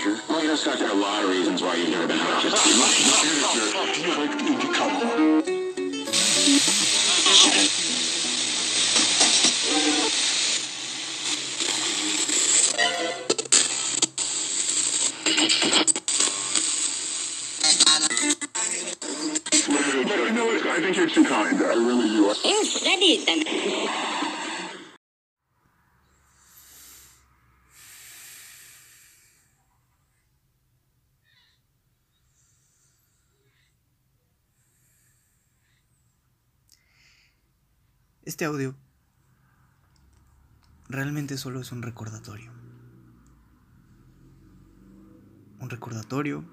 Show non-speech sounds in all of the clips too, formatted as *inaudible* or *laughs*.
danger. Well, you know, Scott, there are a lot of reasons why you've never been out. Just Do you like the indie color? You know what? I think you're too kind. I really do. You studied them. Este audio realmente solo es un recordatorio. Un recordatorio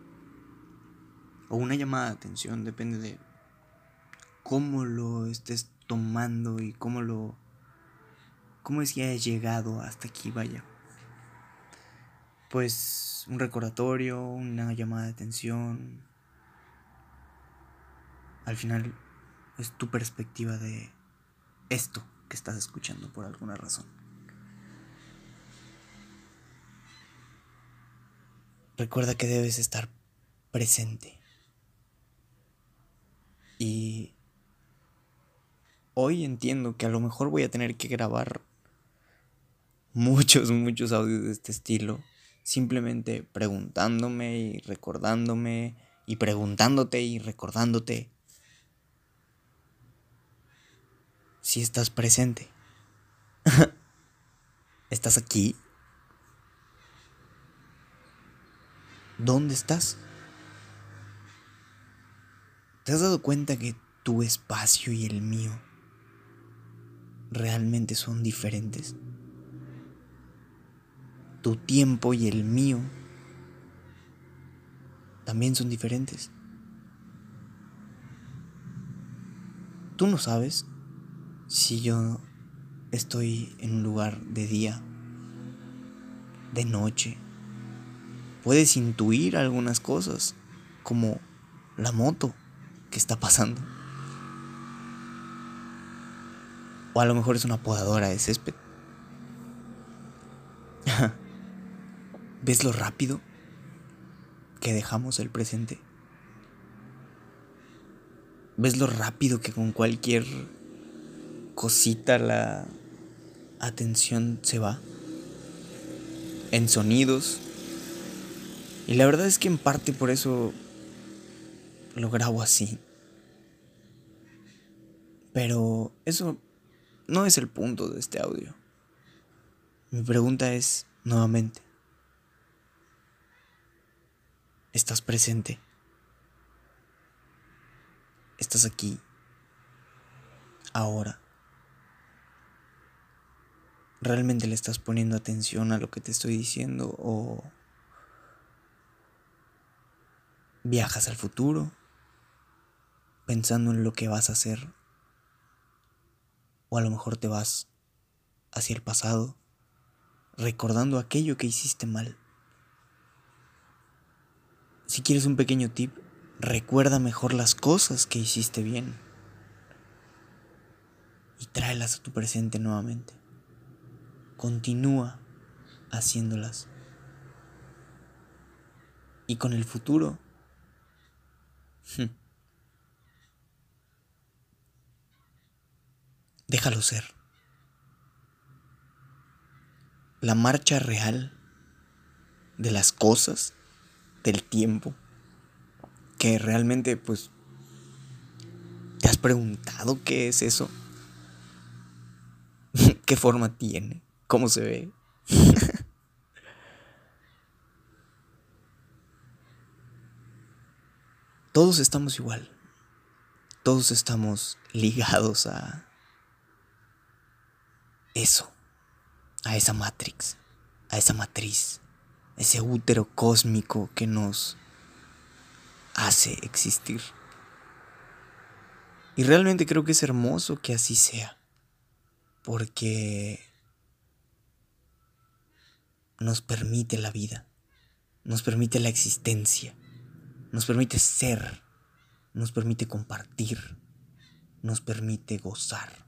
o una llamada de atención, depende de cómo lo estés tomando y cómo lo cómo es que hayas llegado hasta aquí, vaya. Pues un recordatorio, una llamada de atención. Al final es tu perspectiva de esto que estás escuchando por alguna razón. Recuerda que debes estar presente. Y hoy entiendo que a lo mejor voy a tener que grabar muchos, muchos audios de este estilo. Simplemente preguntándome y recordándome y preguntándote y recordándote si estás presente. *laughs* ¿Estás aquí? ¿Dónde estás? ¿Te has dado cuenta que tu espacio y el mío realmente son diferentes? Tu tiempo y el mío también son diferentes. Tú no sabes si yo estoy en un lugar de día, de noche. Puedes intuir algunas cosas, como la moto que está pasando. O a lo mejor es una podadora de césped. *laughs* ¿Ves lo rápido que dejamos el presente? ¿Ves lo rápido que con cualquier cosita la atención se va? En sonidos. Y la verdad es que en parte por eso lo grabo así. Pero eso no es el punto de este audio. Mi pregunta es, nuevamente, ¿estás presente? ¿Estás aquí? Ahora. ¿Realmente le estás poniendo atención a lo que te estoy diciendo o viajas al futuro pensando en lo que vas a hacer? O a lo mejor te vas hacia el pasado recordando aquello que hiciste mal. Si quieres un pequeño tip, recuerda mejor las cosas que hiciste bien y tráelas a tu presente nuevamente. Continúa haciéndolas. Y con el futuro, déjalo ser. La marcha real de las cosas, del tiempo, que realmente pues ¿Te has preguntado qué es eso? *laughs* ¿Qué forma tiene? ¿Cómo se ve? *laughs* Todos estamos igual. Todos estamos ligados a eso, a esa matrix, a esa matriz, ese útero cósmico que nos hace existir. Y realmente creo que es hermoso que así sea. Porque nos permite la vida, nos permite la existencia, nos permite ser, nos permite compartir, nos permite gozar,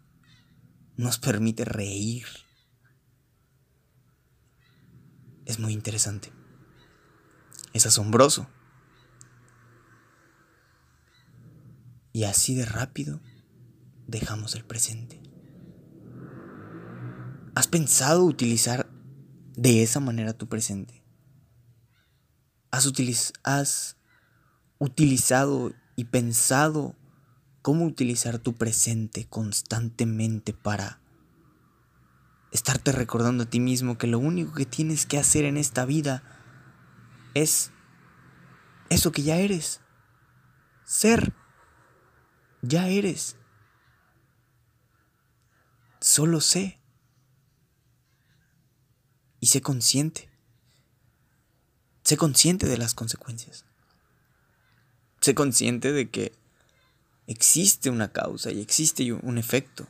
nos permite reír. Es muy interesante. Es asombroso. Y así de rápido dejamos el presente. ¿Has pensado utilizar de esa manera tu presente? ¿Has, utilizado y pensado cómo utilizar tu presente constantemente para estarte recordando a ti mismo que lo único que tienes que hacer en esta vida es eso que ya eres. Ser. Ya eres. Solo sé. Y sé consciente. Sé consciente de las consecuencias. Sé consciente de que existe una causa y existe un efecto.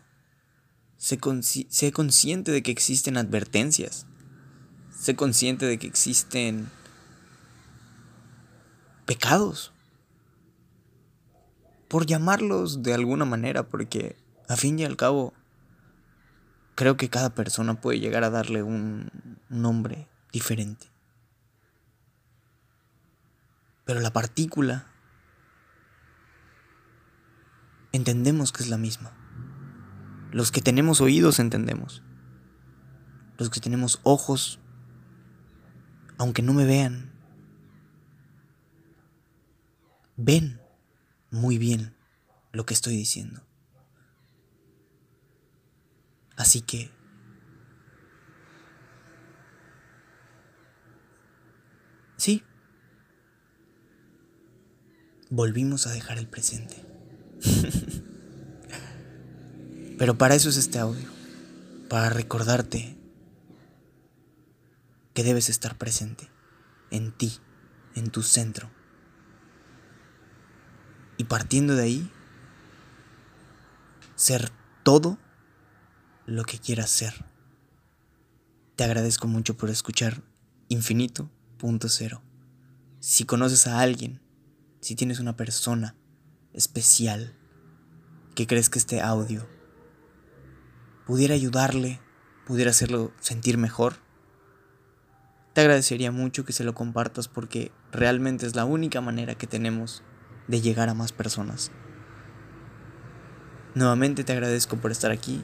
Sé, consciente de que existen advertencias. Sé consciente de que existen pecados. Por llamarlos de alguna manera, porque a fin y al cabo creo que cada persona puede llegar a darle un nombre diferente. Pero la partícula entendemos que es la misma. Los que tenemos oídos entendemos. Los que tenemos ojos, aunque no me vean, ven muy bien lo que estoy diciendo. Así que sí, volvimos a dejar el presente. *laughs* Pero para eso es este audio, para recordarte que debes estar presente en ti, en tu centro. Y partiendo de ahí, ser todo lo que quieras ser. Te agradezco mucho por escuchar Infinito Punto Cero. Si conoces a alguien, si tienes una persona especial que crees que este audio pudiera ayudarle, pudiera hacerlo sentir mejor, te agradecería mucho que se lo compartas porque realmente es la única manera que tenemos de llegar a más personas. Nuevamente te agradezco por estar aquí